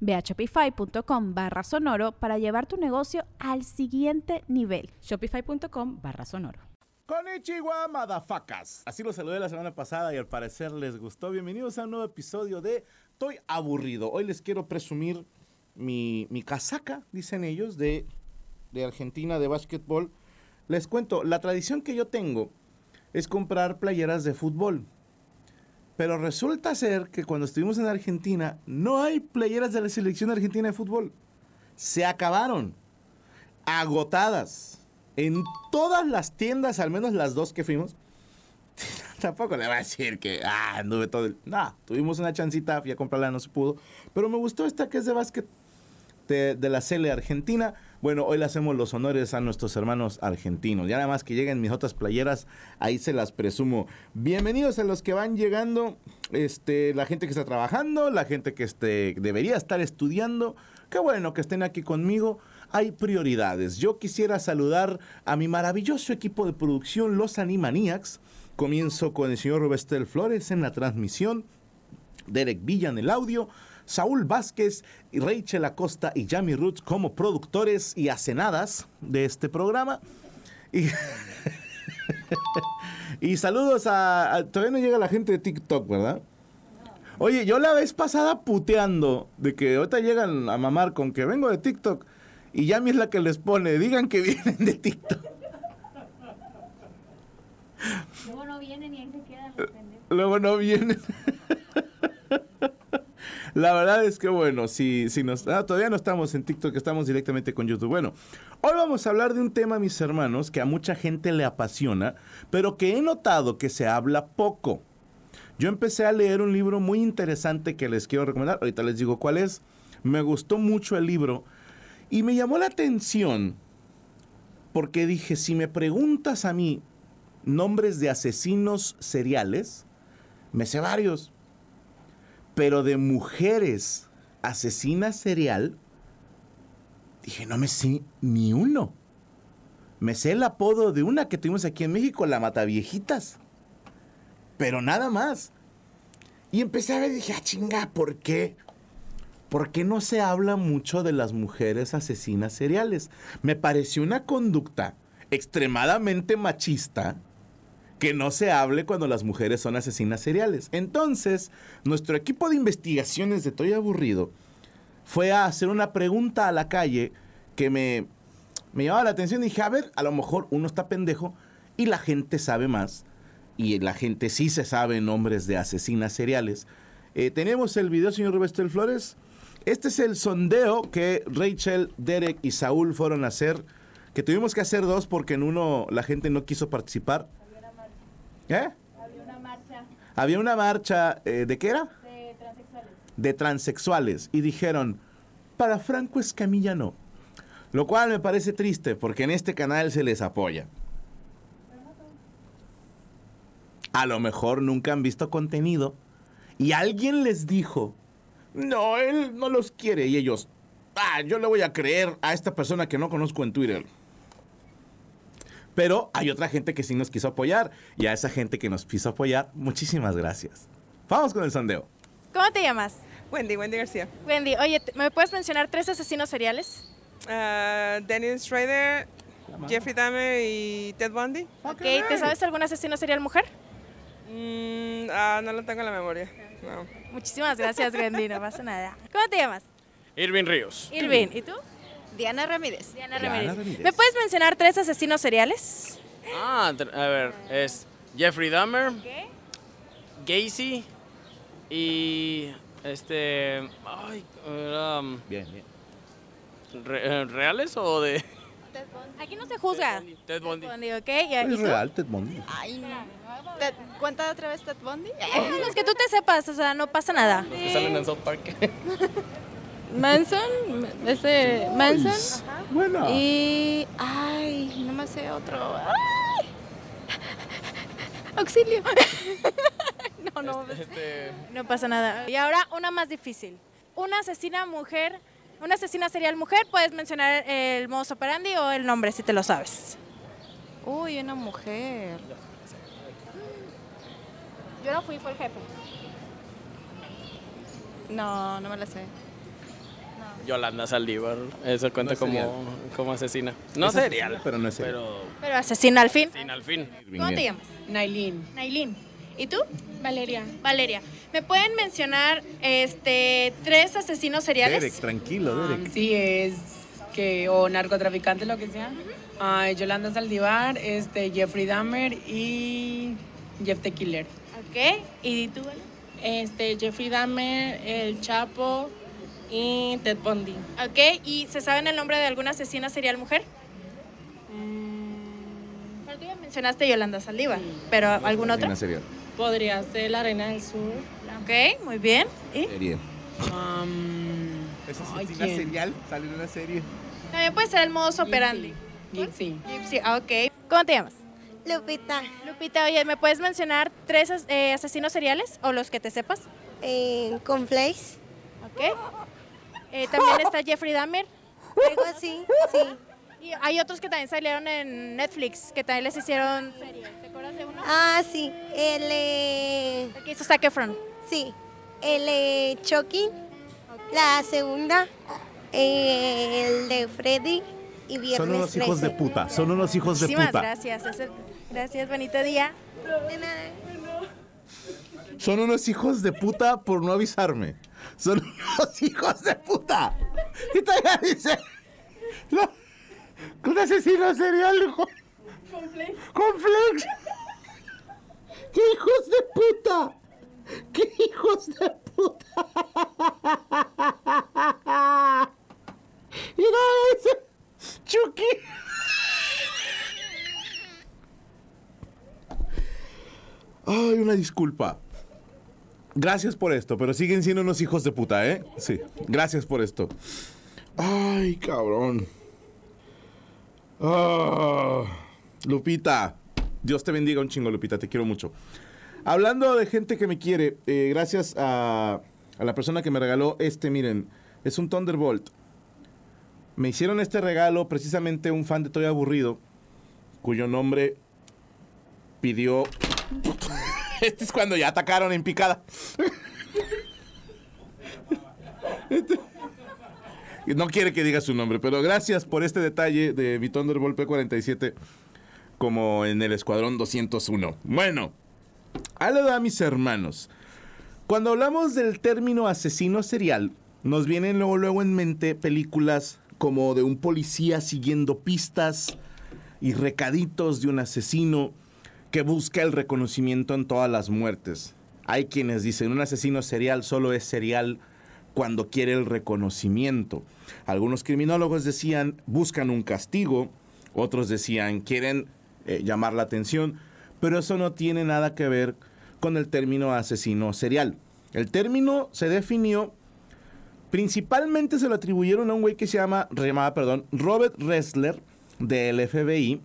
Ve a shopify.com barra sonoro para llevar tu negocio al siguiente nivel. Shopify.com barra sonoro. Konnichiwa, madafacas. Así lo saludé la semana pasada y al parecer les gustó. Bienvenidos a un nuevo episodio de Estoy aburrido. Hoy les quiero presumir mi, mi casaca, dicen ellos, de, de Argentina de básquetbol. Les cuento, la tradición que yo tengo es comprar playeras de fútbol. Pero resulta ser que cuando estuvimos en Argentina no hay playeras de la selección argentina de fútbol. Se acabaron. Agotadas. En todas las tiendas, al menos las dos que fuimos. Tampoco le voy a decir que ah, anduve todo el. No, tuvimos una chancita, fui a comprarla, no se pudo. Pero me gustó esta que es de básquet de, de la Cele Argentina. Bueno, hoy le hacemos los honores a nuestros hermanos argentinos. Ya nada más que lleguen mis otras playeras, ahí se las presumo. Bienvenidos a los que van llegando, este, la gente que está trabajando, la gente que este, debería estar estudiando. Qué bueno que estén aquí conmigo. Hay prioridades. Yo quisiera saludar a mi maravilloso equipo de producción, los Animaniacs. Comienzo con el señor Rubestel Flores en la transmisión, Derek Villa en el audio, Saúl Vázquez, Rachel Acosta y Jamie Roots como productores y hacenadas de este programa. Y, y saludos a, a, Todavía no llega la gente de TikTok, ¿verdad? Oye, yo la vez pasada puteando de que ahorita llegan a mamar con que vengo de TikTok y Yami es la que les pone, digan que vienen de TikTok. Luego no vienen y ahí se quedan los pendejos. Luego no vienen. La verdad es que bueno, si, si nos, ah, todavía no estamos en TikTok, estamos directamente con YouTube. Bueno, hoy vamos a hablar de un tema, mis hermanos, que a mucha gente le apasiona, pero que he notado que se habla poco. Yo empecé a leer un libro muy interesante que les quiero recomendar. Ahorita les digo cuál es. Me gustó mucho el libro y me llamó la atención porque dije, si me preguntas a mí nombres de asesinos seriales, me sé varios pero de mujeres asesinas serial, dije, no me sé ni uno. Me sé el apodo de una que tuvimos aquí en México, la Mataviejitas. Pero nada más. Y empecé a ver dije, ah, chinga, ¿por qué? ¿Por qué no se habla mucho de las mujeres asesinas seriales? Me pareció una conducta extremadamente machista que no se hable cuando las mujeres son asesinas seriales. Entonces, nuestro equipo de investigaciones de Estoy Aburrido fue a hacer una pregunta a la calle que me, me llamaba la atención. Y dije, a ver, a lo mejor uno está pendejo y la gente sabe más. Y la gente sí se sabe nombres de asesinas seriales. Eh, tenemos el video, señor Rubestel Flores. Este es el sondeo que Rachel, Derek y Saúl fueron a hacer. Que tuvimos que hacer dos porque en uno la gente no quiso participar. ¿Eh? Había una marcha Había una marcha, eh, ¿de qué era? de transexuales. De transexuales. Y dijeron, para Franco Escamilla no. Lo cual me parece triste, porque en este canal se les apoya. A lo mejor nunca han visto contenido y alguien les dijo, no, él no los quiere. Y ellos, ah, yo le voy a creer a esta persona que no conozco en Twitter. Pero hay otra gente que sí nos quiso apoyar. Y a esa gente que nos quiso apoyar, muchísimas gracias. Vamos con el sondeo. ¿Cómo te llamas? Wendy, Wendy García. Wendy, oye, ¿me puedes mencionar tres asesinos seriales? Ah, Dennis Schrader, Jeffrey Dahmer y Ted Bundy. Ok, ¿te sabes algún asesino serial mujer? Mm, ah, no lo tengo en la memoria. No. Muchísimas gracias, Wendy, no pasa nada. ¿Cómo te llamas? Irving Ríos. Irvin, ¿y tú? Diana Ramírez. Diana Diana Ramírez. Ramírez. ¿Me puedes mencionar tres asesinos seriales? Ah, a ver, es Jeffrey Dahmer, Gacy y este. Ay, era, um, Bien, bien. re- eh, ¿reales o de.? Aquí no se juzga. Ted Bundy. Ted Bundy, ¿ok? ¿Y, y Es real, Ted Bundy. Ay, Ted- ¿Cuenta otra vez Ted Bundy? Los que tú te sepas, o sea, no pasa nada. Los que salen en South Park. Manson, ese Manson Bueno. y ay, no me sé otro. Ay. Auxilio. no, no, Este, No pasa nada. Y ahora una más difícil. Una asesina mujer, una asesina serial mujer, puedes mencionar el modus operandi o el nombre si te lo sabes. Uy, una mujer. Yo no fui, fue el jefe. No, no me la sé. Yolanda Saldívar. Eso cuenta No es serial. como, como asesina. No Es serial. asesina, pero no es serial. Pero. Pero asesina al fin. Sin al fin. ¿Cómo te llamas? Nailin. Nailin. ¿Y tú? Valeria. Valeria. ¿Me pueden mencionar este tres asesinos seriales? Derek, tranquilo, Derek. sí, es que, o narcotraficante, lo que sea. Ah, Yolanda Saldívar, este, Jeffrey Dahmer y Jeff the Killer. Ok. ¿Y tú? Vale? Este, Jeffrey Dahmer, El Chapo y Ted Bundy. Ok. ¿Y se saben el nombre de alguna asesina serial mujer? Tú ya mencionaste Yolanda Saldívar, pero ¿algún otro? Serial. Podría ser La Reina del Sur. Ok, muy bien. ¿Y? Serie. Um, ¿Es asesina serial? ¿Sale en una serie? También puede ser el modus operandi. Gypsy. Gypsy, ah, ok. ¿Cómo te llamas? Lupita, Lupita, oye, ¿me puedes mencionar tres eh, asesinos seriales o los que te sepas? eh, con Ok. Eh, también está Jeffrey Dahmer. algo así, sí. Y hay otros que también salieron en Netflix, que también les hicieron serie. ¿Te acuerdas de uno? Ah, sí, el, eh, El que hizo Zac Efron. sí, el eh, Chucky, la segunda, eh, el de Freddy y Viernes Son unos hijos de 13. puta. Son unos hijos de Muchísimas puta. gracias. el- Gracias, bonito día. De nada. Son unos hijos de puta por no avisarme. Son unos hijos de puta. Y todavía dice. No, un asesino serial con. Con flex. ¡Qué hijos de puta! ¡Qué hijos de puta! Y no dice. Chucky. Ay, una disculpa. Gracias por esto, pero siguen siendo unos hijos de puta, ¿eh? Sí, gracias por esto. Ay, cabrón. Ah, Lupita, Dios te bendiga un chingo, Lupita, te quiero mucho. Hablando de gente que me quiere, eh, gracias a, a la persona que me regaló este, miren, es un Thunderbolt. Me hicieron este regalo precisamente un fan de Toy Aburrido, cuyo nombre pidió este es cuando ya atacaron en picada. Este- No quiere que diga su nombre, pero gracias por este detalle de mi Thunderbolt P47 como en el Escuadrón 201. Bueno, a mis hermanos. Cuando hablamos del término asesino serial, nos vienen luego en mente películas como de un policía siguiendo pistas y recaditos de un asesino que busca el reconocimiento en todas las muertes. Hay quienes dicen un asesino serial solo es serial cuando quiere el reconocimiento. Algunos criminólogos decían buscan un castigo, otros decían quieren eh, llamar la atención, pero eso no tiene nada que ver con el término asesino serial. El término se definió principalmente se lo atribuyeron a un güey que se llama, perdón, Robert Ressler del FBI,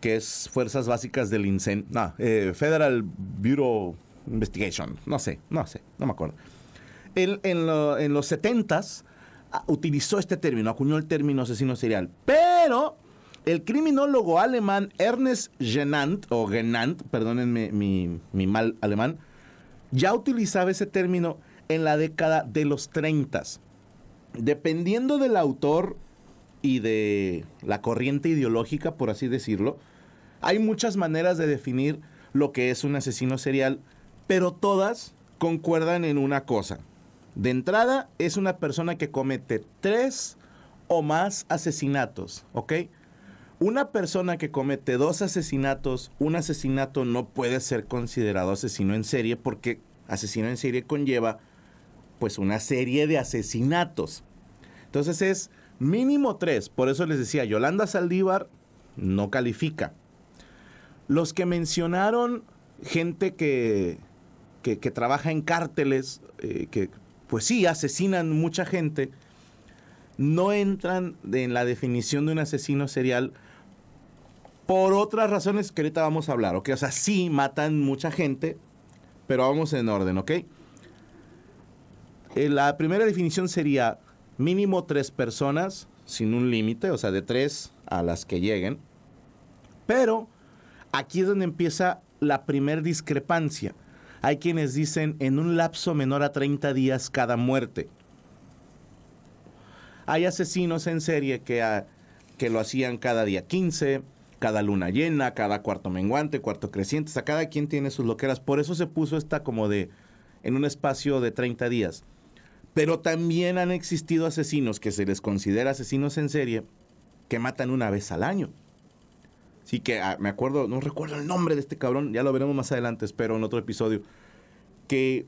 que es Fuerzas Básicas del INSEN, no, eh, Federal Bureau Investigation, no sé, no sé, no me acuerdo. Él en, lo- en los 70s ah, utilizó este término, acuñó el término asesino serial, pero el criminólogo alemán Ernest Genant, o Genant, perdónenme mi, mi mal alemán, ya utilizaba ese término en la década de los 30. Dependiendo del autor y de la corriente ideológica, por así decirlo, hay muchas maneras de definir lo que es un asesino serial, pero todas concuerdan en una cosa. De entrada, es una persona que comete tres o más asesinatos, ¿ok? una persona que comete dos asesinatos, un asesinato no puede ser considerado asesino en serie porque asesino en serie conlleva pues una serie de asesinatos. Entonces es mínimo tres. Por eso les decía, Yolanda Saldívar no califica. Los que mencionaron gente que, que, trabaja en cárteles, eh, que pues sí, asesinan mucha gente, no entran en la definición de un asesino serial por otras razones que ahorita vamos a hablar, ¿ok? O sea, sí matan mucha gente, pero vamos en orden, ¿ok? Eh, La primera definición sería mínimo tres personas, sin un límite, o sea, de tres a las que lleguen. Pero aquí es donde empieza la primer discrepancia. Hay quienes dicen en un lapso menor a 30 días cada muerte. Hay asesinos en serie que, ah, que lo hacían cada día 15, cada luna llena, cada cuarto menguante, cuarto creciente. O sea, cada quien tiene sus loqueras. Por eso se puso esta como de en un espacio de 30 días. Pero también han existido asesinos que se les considera asesinos en serie que matan una vez al año. Sí que ah, me acuerdo, no recuerdo el nombre de este cabrón, ya lo veremos más adelante, espero en otro episodio, que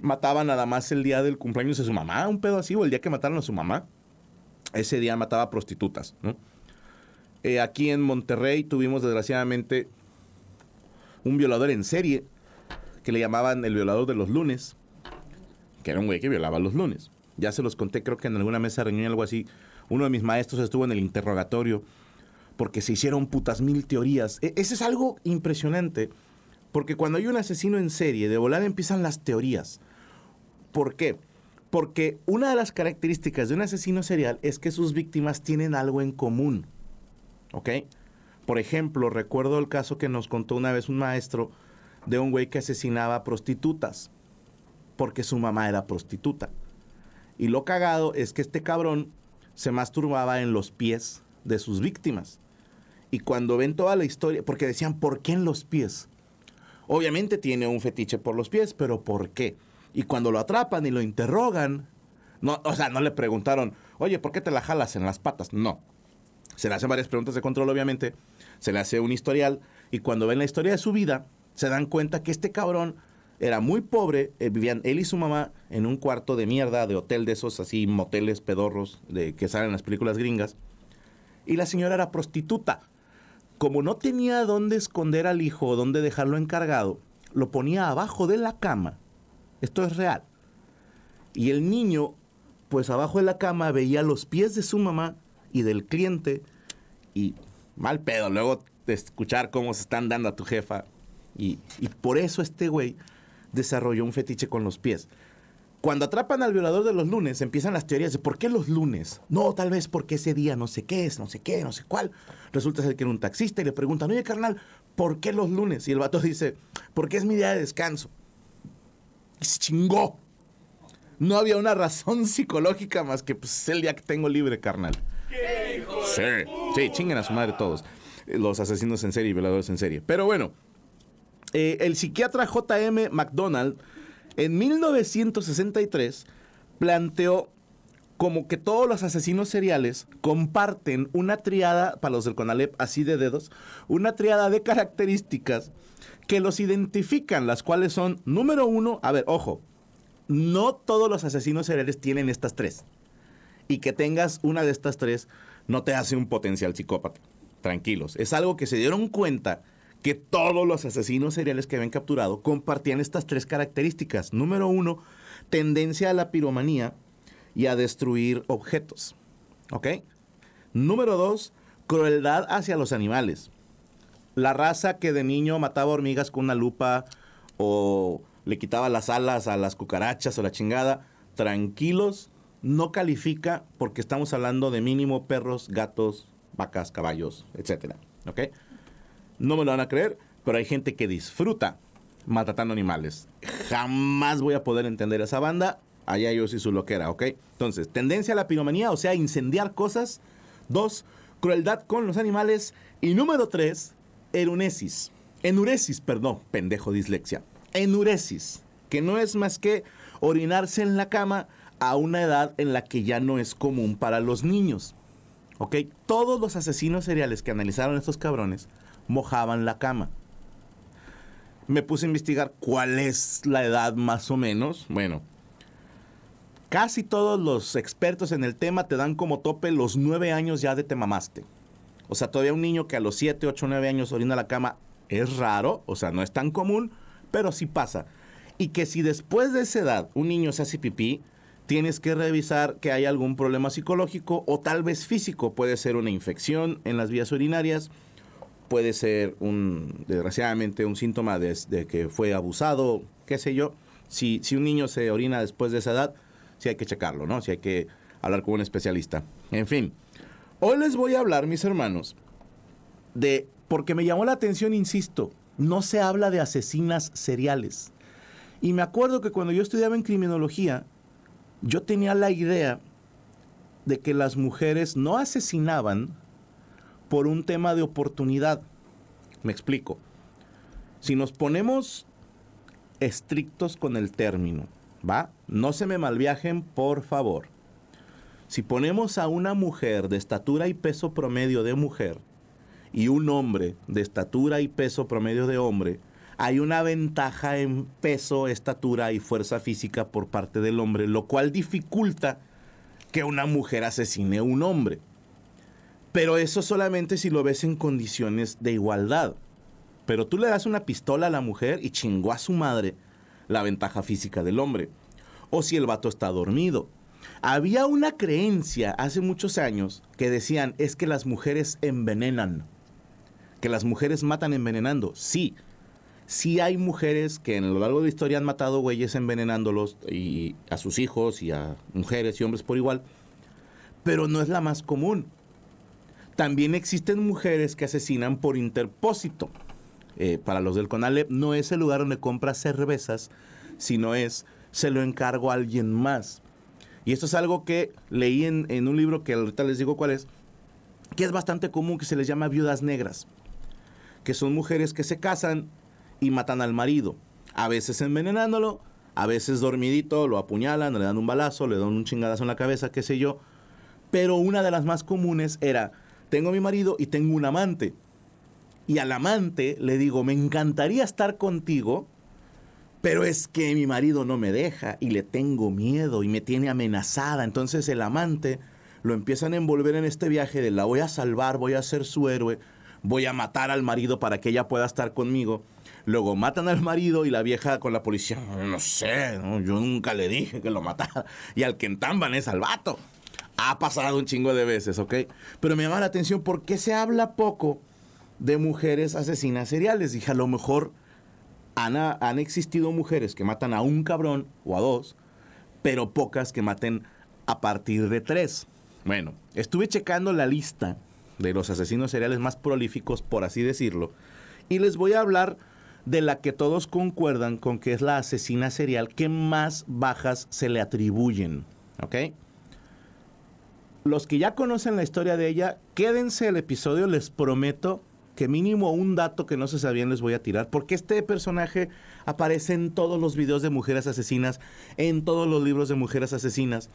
mataba nada más el día del cumpleaños de su mamá, un pedo así, o el día que mataron a su mamá. Ese día mataba prostitutas. Eh, aquí en Monterrey tuvimos desgraciadamente un violador en serie que le llamaban el violador de los lunes, que era un güey que violaba los lunes. Ya se los conté, creo que en alguna mesa de reunión algo así. Uno de mis maestros estuvo en el interrogatorio porque se hicieron putas mil teorías. E- ese es algo impresionante, porque cuando hay un asesino en serie, de volar empiezan las teorías. ¿Por qué? Porque una de las características de un asesino serial es que sus víctimas tienen algo en común. ¿Ok? Por ejemplo, recuerdo el caso que nos contó una vez un maestro de un güey que asesinaba prostitutas, porque su mamá era prostituta. Y lo cagado es que este cabrón se masturbaba en los pies de sus víctimas. Y cuando ven toda la historia, porque decían, ¿por qué en los pies? Obviamente tiene un fetiche por los pies, pero ¿por qué? Y cuando lo atrapan y lo interrogan, no, o sea, no le preguntaron, oye, ¿por qué te la jalas en las patas? No. Se le hacen varias preguntas de control, obviamente. Se le hace un historial. Y cuando ven la historia de su vida, se dan cuenta que este cabrón era muy pobre. eh, vivían él y su mamá en un cuarto de mierda, de hotel de esos así, moteles pedorros de, que salen en las películas gringas. Y la señora era prostituta. Como no tenía dónde esconder al hijo o dónde dejarlo encargado, lo ponía abajo de la cama. Esto es real. Y el niño, pues abajo de la cama veía los pies de su mamá y del cliente y mal pedo. Luego de escuchar cómo se están dando a tu jefa. Y, y por eso este güey desarrolló un fetiche con los pies. Cuando atrapan al violador de los lunes, empiezan las teorías de por qué los lunes. No, tal vez porque ese día no sé qué es, no sé qué, no sé cuál. Resulta ser que era un taxista y le preguntan, oye carnal, ¿por qué los lunes? Y el vato dice, porque es mi día de descanso. Y se chingó. No había una razón psicológica más que pues, es el día que tengo libre, carnal. Sí, sí, chinguen a su madre todos. Los asesinos en serie y violadores en serie. Pero bueno, eh, el psiquiatra J.M. McDonald en 1963 planteó como que todos los asesinos seriales comparten una triada, para los del Conalep así de dedos, una triada de características que los identifican, las cuales son, número uno, a ver, ojo, no todos los asesinos seriales tienen estas tres. Y que tengas una de estas tres no te hace un potencial psicópata. Tranquilos. Es algo que se dieron cuenta que todos los asesinos seriales que habían capturado compartían estas tres características. Número uno, tendencia a la piromanía y a destruir objetos. ¿Ok? Número dos, crueldad hacia los animales. La raza que de niño mataba hormigas con una lupa o le quitaba las alas a las cucarachas o la chingada, tranquilos, no califica porque estamos hablando de mínimo perros, gatos, vacas, caballos, etcétera. ¿Ok? No me lo van a creer, pero hay gente que disfruta maltratando animales. Jamás voy a poder entender a esa banda. Allá ellos y su loquera, ¿ok? Entonces, tendencia a la piromanía, o sea, incendiar cosas. Dos, crueldad con los animales. Y número tres, erunesis. Enuresis, perdón, pendejo dislexia. Enuresis, que no es más que orinarse en la cama a una edad en la que ya no es común para los niños. ¿Ok? Todos los asesinos seriales que analizaron estos cabrones mojaban la cama. Me puse a investigar cuál es la edad más o menos. Bueno, casi todos los expertos en el tema te dan como tope los nueve años ya de te mamaste. O sea, todavía un niño que a los 7, 8, 9 años orina la cama es raro, o sea, no es tan común, pero sí pasa. Y que si después de esa edad un niño se hace pipí, tienes que revisar que hay algún problema psicológico o tal vez físico. Puede ser una infección en las vías urinarias, puede ser un, desgraciadamente, un síntoma de, que fue abusado, qué sé yo. Si, si un niño se orina después de esa edad, sí hay que checarlo, ¿no? Sí hay que hablar con un especialista. En fin, hoy les voy a hablar, mis hermanos, de, porque me llamó la atención, insisto, no se habla de asesinas seriales. Y me acuerdo que cuando yo estudiaba en criminología, yo tenía la idea de que las mujeres no asesinaban por un tema de oportunidad. Me explico. Si nos ponemos estrictos con el término, ¿va? No se me malviajen, por favor. Si ponemos a una mujer de estatura y peso promedio de mujer y un hombre de estatura y peso promedio de hombre, hay una ventaja en peso, estatura y fuerza física por parte del hombre, lo cual dificulta que una mujer asesine a un hombre. Pero eso solamente si lo ves en condiciones de igualdad. Pero tú le das una pistola a la mujer y chingó a su madre la ventaja física del hombre. O si el vato está dormido. Había una creencia hace muchos años que decían es que las mujeres envenenan. Que las mujeres matan envenenando. Sí, sí hay mujeres que en lo largo de la historia han matado güeyes envenenándolos y a sus hijos y a mujeres y hombres por igual, pero no es la más común. También existen mujeres que asesinan por interpósito. Eh, para los del Conalep no es el lugar donde compras cervezas, sino es se lo encargo a alguien más. Y esto es algo que leí en, en un libro que ahorita les digo cuál es, que es bastante común, que se les llama viudas negras, que son mujeres que se casan y matan al marido. A veces envenenándolo, a veces dormidito, lo apuñalan, le dan un balazo, le dan un chingadazo en la cabeza, qué sé yo. Pero una de las más comunes era, tengo a mi marido y tengo un amante. Y al amante le digo, me encantaría estar contigo, pero es que mi marido no me deja y le tengo miedo y me tiene amenazada. Entonces el amante lo empiezan a envolver en este viaje de la voy a salvar, voy a ser su héroe, voy a matar al marido para que ella pueda estar conmigo. Luego matan al marido y la vieja con la policía, no sé, yo nunca le dije que lo matara. Y al que entamban es al vato. Ha pasado un chingo de veces, ¿ok? Pero me llama la atención por qué se habla poco de mujeres asesinas seriales. Dije, a lo mejor han, han existido mujeres que matan a un cabrón o a dos, pero pocas que maten a partir de tres. Bueno, estuve checando la lista de los asesinos seriales más prolíficos, por así decirlo, y les voy a hablar de la que todos concuerdan con que es la asesina serial que más bajas se le atribuyen. ¿Ok? Los que ya conocen la historia de ella, quédense el episodio, les prometo que mínimo un dato que no se sabían les voy a tirar, porque este personaje aparece en todos los videos de mujeres asesinas, en todos los libros de mujeres asesinas,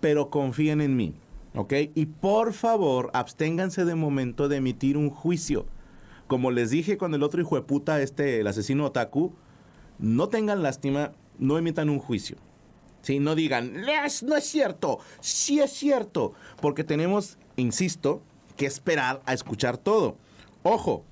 pero confíen en mí, ¿ok? Y por favor, absténganse de momento de emitir un juicio como les dije con el otro hijo de puta, este, el asesino otaku, no tengan lástima, no emitan un juicio. ¿Sí? No digan, no es cierto, sí es cierto, porque tenemos, insisto, que esperar a escuchar todo. Ojo,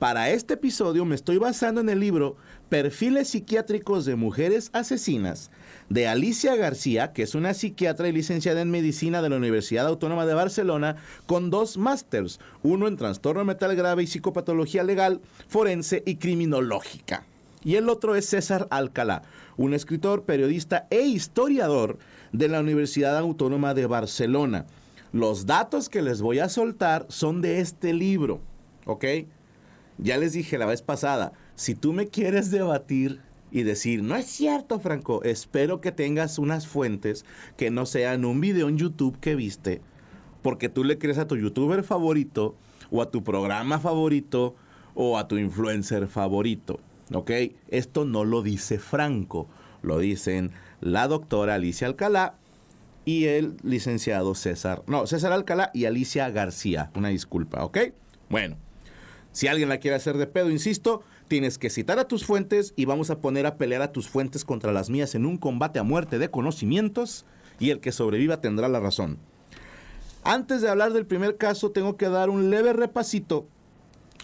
para este episodio me estoy basando en el libro Perfiles psiquiátricos de mujeres asesinas de Alicia García, que es una psiquiatra y licenciada en medicina de la Universidad Autónoma de Barcelona, con dos másters, uno en trastorno mental grave y psicopatología legal, forense y criminológica. Y el otro es César Alcalá, un escritor, periodista e historiador de la Universidad Autónoma de Barcelona. Los datos que les voy a soltar son de este libro, ¿ok? Ya les dije la vez pasada, si tú me quieres debatir y decir, no es cierto, Franco, espero que tengas unas fuentes que no sean un video en YouTube que viste, porque tú le crees a tu youtuber favorito o a tu programa favorito o a tu influencer favorito. ¿Ok? Esto no lo dice Franco, lo dicen la doctora Alicia Alcalá y el licenciado César, no, César Alcalá y Alicia García. Una disculpa, ¿ok? Bueno, si alguien la quiere hacer de pedo, insisto, tienes que citar a tus fuentes y vamos a poner a pelear a tus fuentes contra las mías en un combate a muerte de conocimientos y el que sobreviva tendrá la razón. Antes de hablar del primer caso, tengo que dar un leve repasito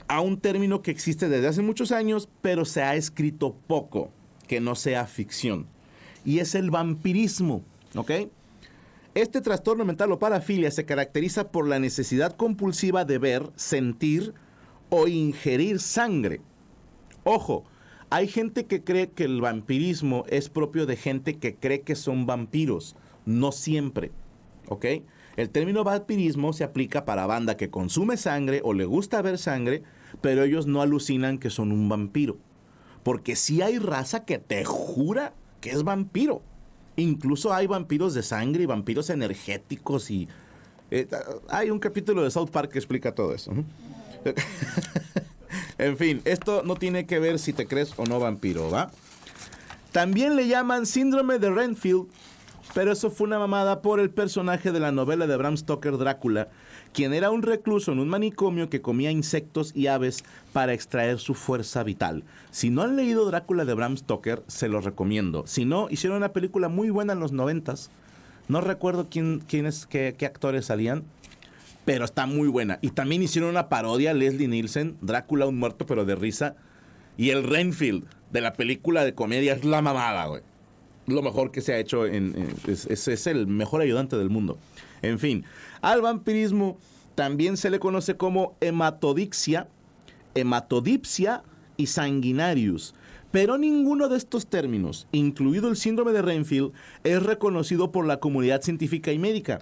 a un término que existe desde hace muchos años, pero se ha escrito poco, que no sea ficción. Y es el vampirismo, ¿ok? Este trastorno mental o parafilia se caracteriza por la necesidad compulsiva de ver, sentir o ingerir sangre. Ojo, hay gente que cree que el vampirismo es propio de gente que cree que son vampiros. No siempre, ¿ok? El término vampirismo se aplica para banda que consume sangre o le gusta ver sangre, pero ellos no alucinan que son un vampiro. Porque sí hay raza que te jura que es vampiro. Incluso hay vampiros de sangre y vampiros energéticos y... eh, hay un capítulo de South Park que explica todo eso. en fin, esto no tiene que ver si te crees o no vampiro, ¿va? También le llaman síndrome de Renfield, pero eso fue una mamada por el personaje de la novela de Bram Stoker Drácula, quien era un recluso en un manicomio que comía insectos y aves para extraer su fuerza vital. Si no han leído Drácula de Bram Stoker, se los recomiendo. Si no, hicieron una película muy buena en los noventas. No recuerdo quién, quiénes, qué, qué actores salían, pero está muy buena. Y también hicieron una parodia, Leslie Nielsen, Drácula un muerto pero de risa. Y el Renfield de la película de comedia es la mamada, güey. Lo mejor que se ha hecho, en, es- es el mejor ayudante del mundo. En fin, al vampirismo también se le conoce como hematodixia, hematodipsia y sanguinarius. Pero ninguno de estos términos, incluido el síndrome de Renfield, es reconocido por la comunidad científica y médica.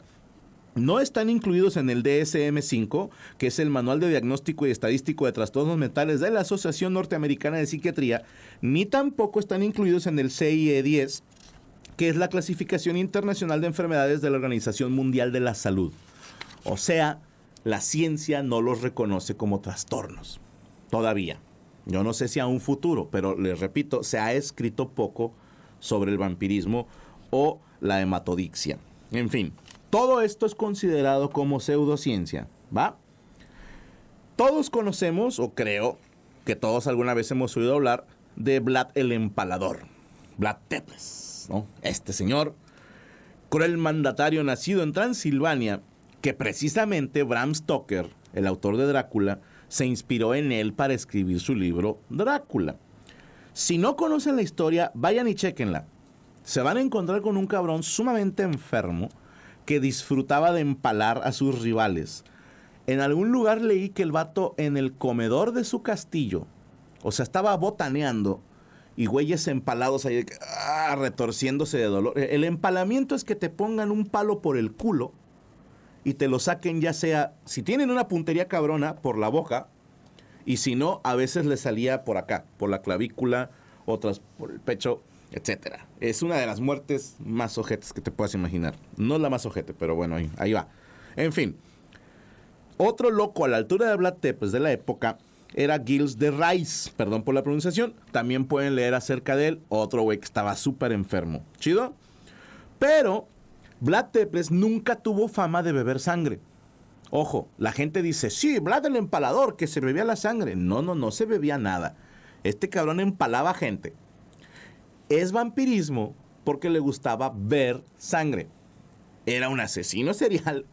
No están incluidos en el DSM-5, que es el Manual de Diagnóstico y Estadístico de Trastornos Mentales de la Asociación Norteamericana de Psiquiatría, ni tampoco están incluidos en el CIE-10, que es la clasificación internacional de enfermedades de la Organización Mundial de la Salud. O sea, la ciencia no los reconoce como trastornos. Todavía. Yo no sé si a un futuro, pero les repito, se ha escrito poco sobre el vampirismo o la hematodixia. En fin, todo esto es considerado como pseudociencia, ¿va? Todos conocemos, o creo que todos alguna vez hemos oído hablar de Vlad el Empalador. Vlad Tepes, ¿no? Este señor, cruel mandatario nacido en Transilvania, que precisamente Bram Stoker, el autor de Drácula, se inspiró en él para escribir su libro Drácula. Si no conocen la historia, vayan y chequenla. Se van a encontrar con un cabrón sumamente enfermo que disfrutaba de empalar a sus rivales. En algún lugar leí que el vato en el comedor de su castillo, o sea, estaba botaneando y güeyes empalados ahí, ah, retorciéndose de dolor. El empalamiento es que te pongan un palo por el culo y te lo saquen ya sea, si tienen una puntería cabrona, por la boca, y si no, a veces le salía por acá, por la clavícula, otras por el pecho, etcétera. Es una de las muertes más ojetes que te puedas imaginar. No la más ojete, pero bueno, ahí, ahí va. En fin, otro loco a la altura de Vlad Tepes de la época era Gilles de Rice, perdón por la pronunciación. También pueden leer acerca de él, otro güey que estaba súper enfermo. ¿Chido? Pero Vlad Tepes nunca tuvo fama de beber sangre. Ojo, la gente dice, sí, Vlad el empalador, que se bebía la sangre. No, no, no se bebía nada. Este cabrón empalaba gente. Es vampirismo porque le gustaba ver sangre. Era un asesino serial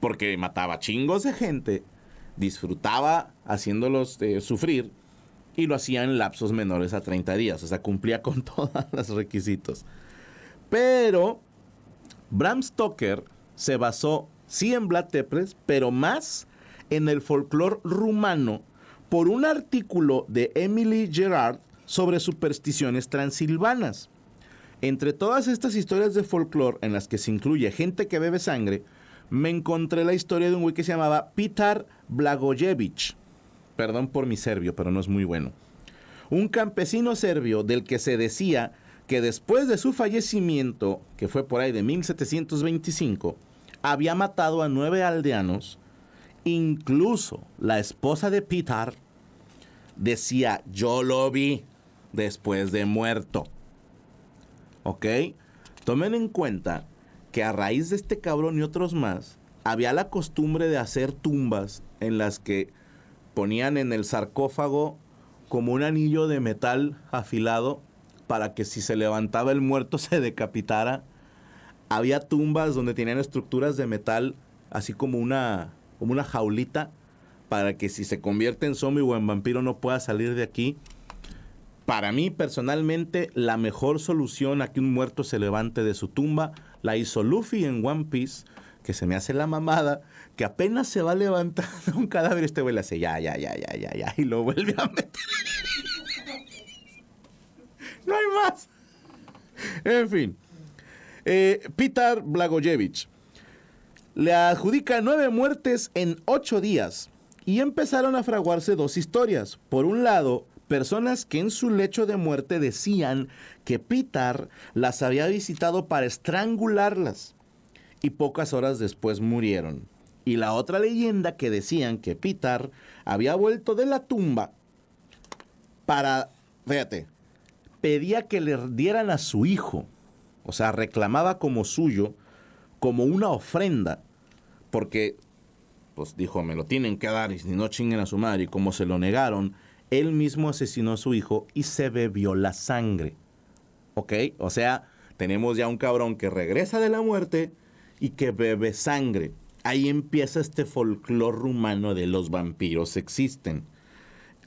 porque mataba chingos de gente, disfrutaba haciéndolos eh, sufrir y lo hacía en lapsos menores a 30 días. O sea, cumplía con todos los requisitos. Pero Bram Stoker se basó sí en Vlad Tepes, pero más en el folclore rumano por un artículo de Emily Gerard sobre supersticiones transilvanas. Entre todas estas historias de folclore en las que se incluye gente que bebe sangre, me encontré la historia de un güey que se llamaba Pitar Blagojevich. Perdón por mi serbio, pero no es muy bueno. Un campesino serbio del que se decía que después de su fallecimiento, que fue por ahí de 1725, había matado a nueve aldeanos. Incluso la esposa de Pitar decía, yo lo vi después de muerto. ¿Ok? Tomen en cuenta que a raíz de este cabrón y otros más, había la costumbre de hacer tumbas en las que ponían en el sarcófago como un anillo de metal afilado para que si se levantaba el muerto se decapitara. Había tumbas donde tenían estructuras de metal, así como una, como una jaulita, para que si se convierte en zombie o en vampiro no pueda salir de aquí. Para mí, personalmente, la mejor solución a que un muerto se levante de su tumba la hizo Luffy en One Piece, que se me hace la mamada, que apenas se va de un cadáver, este güey le hace ya, ya, ya, ya, ya, ya, y lo vuelve a meter. no hay más. En fin. Eh, Peter Blagojevich le adjudica nueve muertes en ocho días y empezaron a fraguarse dos historias. Por un lado, personas que en su lecho de muerte decían que Pitar las había visitado para estrangularlas y pocas horas después murieron. Y la otra leyenda que decían que Pitar había vuelto de la tumba para, fíjate, pedía que le dieran a su hijo, o sea, reclamaba como suyo, como una ofrenda, porque, pues dijo, me lo tienen que dar y si no chinguen a su madre, y como se lo negaron, él mismo asesinó a su hijo y se bebió la sangre. ¿Ok? O sea, tenemos ya un cabrón que regresa de la muerte y que bebe sangre. Ahí empieza este folclore rumano de los vampiros existen.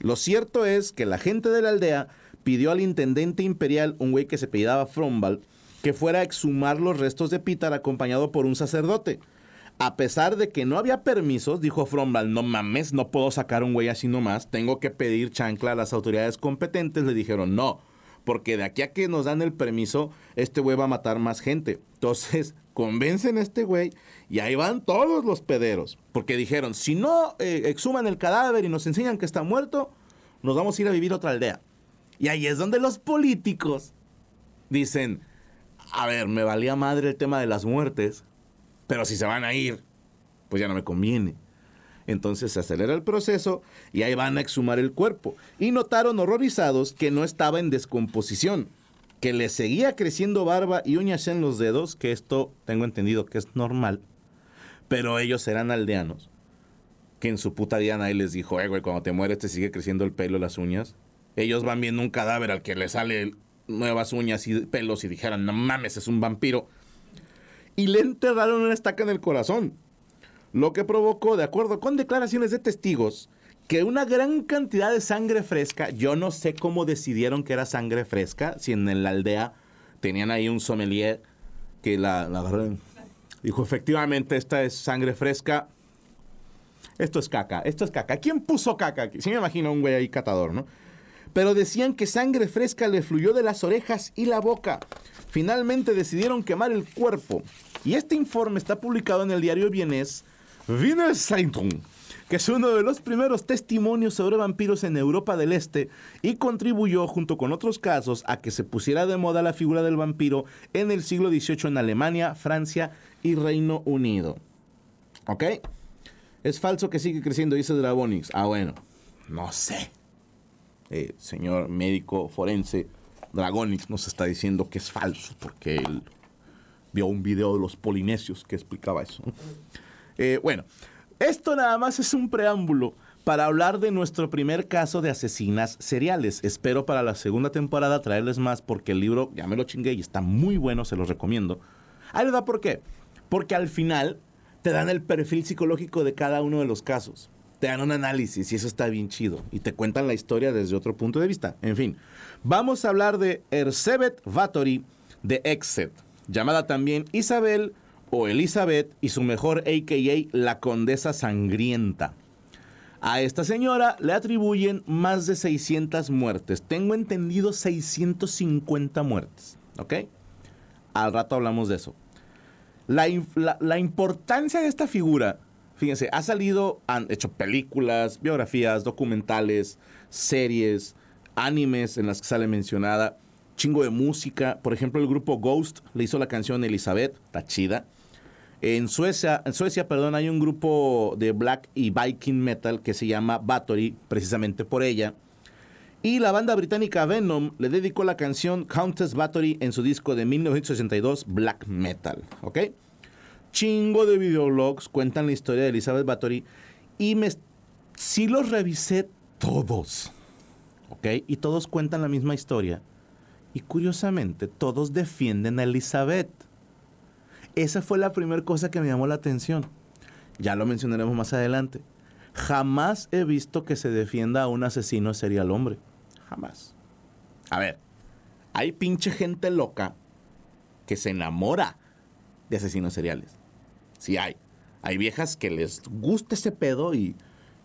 Lo cierto es que la gente de la aldea pidió al intendente imperial, un güey que se apellidaba Frombal, que fuera a exhumar los restos de Pitar acompañado por un sacerdote. A pesar de que no había permisos, dijo Frombal, no mames, no puedo sacar un güey así nomás, tengo que pedir chancla a las autoridades competentes. Le dijeron, no, porque de aquí a que nos dan el permiso, este güey va a matar más gente. Entonces, convencen a este güey y ahí van todos los pederos. Porque dijeron, si no eh, exhuman el cadáver y nos enseñan que está muerto, nos vamos a ir a vivir a otra aldea. Y ahí es donde los políticos dicen, a ver, me valía madre el tema de las muertes, pero si se van a ir, pues ya no me conviene. Entonces se acelera el proceso y ahí van a exhumar el cuerpo. Y notaron horrorizados que no estaba en descomposición, que le seguía creciendo barba y uñas en los dedos, que esto tengo entendido que es normal, pero ellos eran aldeanos, que en su puta día nadie les dijo, eh, güey, cuando te mueres te sigue creciendo el pelo y las uñas. Ellos van viendo un cadáver al que le sale nuevas uñas y pelos y dijeran, no mames, es un vampiro. Y le enterraron una estaca en el corazón. Lo que provocó, de acuerdo con declaraciones de testigos, que una gran cantidad de sangre fresca, yo no sé cómo decidieron que era sangre fresca, si en la aldea tenían ahí un sommelier que la, la dijo, efectivamente, esta es sangre fresca, esto es caca, esto es caca. ¿Quién puso caca aquí? Sí me imagino un güey ahí catador, ¿no? Pero decían que sangre fresca le fluyó de las orejas y la boca. Finalmente decidieron quemar el cuerpo. Y este informe está publicado en el diario vienés Wiener Zeitung, que es uno de los primeros testimonios sobre vampiros en Europa del Este y contribuyó, junto con otros casos, a que se pusiera de moda la figura del vampiro en el siglo XVIII en Alemania, Francia y Reino Unido. ¿Ok? Es falso que sigue creciendo, dice Dragonix. Ah, bueno, no sé. Eh, señor médico forense, Dragonix nos está diciendo que es falso porque él vio un video de los polinesios que explicaba eso. Eh, bueno, esto nada más es un preámbulo para hablar de nuestro primer caso de asesinas seriales. Espero para la segunda temporada traerles más porque el libro ya me lo chingué y está muy bueno, se los recomiendo. Ahí da por qué. Porque al final te dan el perfil psicológico de cada uno de los casos. Te dan un análisis y eso está bien chido. Y te cuentan la historia desde otro punto de vista. En fin, vamos a hablar de Ersebet Vatory de Exet, llamada también Isabel o Elizabeth y su mejor AKA la Condesa Sangrienta. A esta señora le atribuyen más de 600 muertes. Tengo entendido 650 muertes. ¿Ok? Al rato hablamos de eso. La, la, importancia de esta figura, fíjense, ha salido, han hecho películas, biografías, documentales, series, animes en las que sale mencionada, chingo de música. Por ejemplo, el grupo Ghost le hizo la canción Elizabeth, está chida. En Suecia, en Suecia, perdón, hay un grupo de black y viking metal que se llama Bathory, precisamente por ella. Y la banda británica Venom le dedicó la canción Countess Battery en su disco de 1982 Black Metal, ¿ok? Chingo de videoblogs cuentan la historia de Elizabeth Bathory y me sí los revisé todos, ¿ok? Y todos cuentan la misma historia. Y curiosamente, todos defienden a Elizabeth. Esa fue la primera cosa que me llamó la atención. Ya lo mencionaremos más adelante. Jamás he visto que se defienda a un asesino serial hombre. Jamás. A ver, hay pinche gente loca que se enamora de asesinos seriales. Sí hay. Hay viejas que les gusta ese pedo y,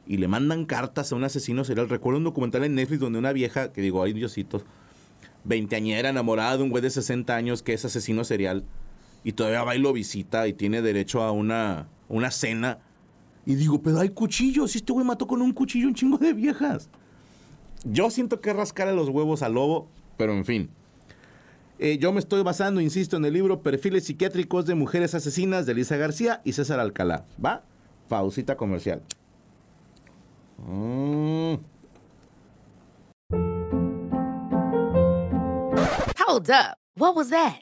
y le mandan cartas a un asesino serial. Recuerdo un documental en Netflix donde una vieja, que digo, ay diositos, veinteañera enamorada de un güey de 60 años que es asesino serial y todavía va y lo visita y tiene derecho a una, una cena. Y digo, pero hay cuchillos. Este güey mató con un cuchillo un chingo de viejas. Yo siento que rascarle los huevos al lobo, pero en fin. Eh, yo me estoy basando, insisto, en el libro Perfiles psiquiátricos de mujeres asesinas de Elisa García y César Alcalá. ¿Va? Pausita comercial. Mm. Hold up. What was that?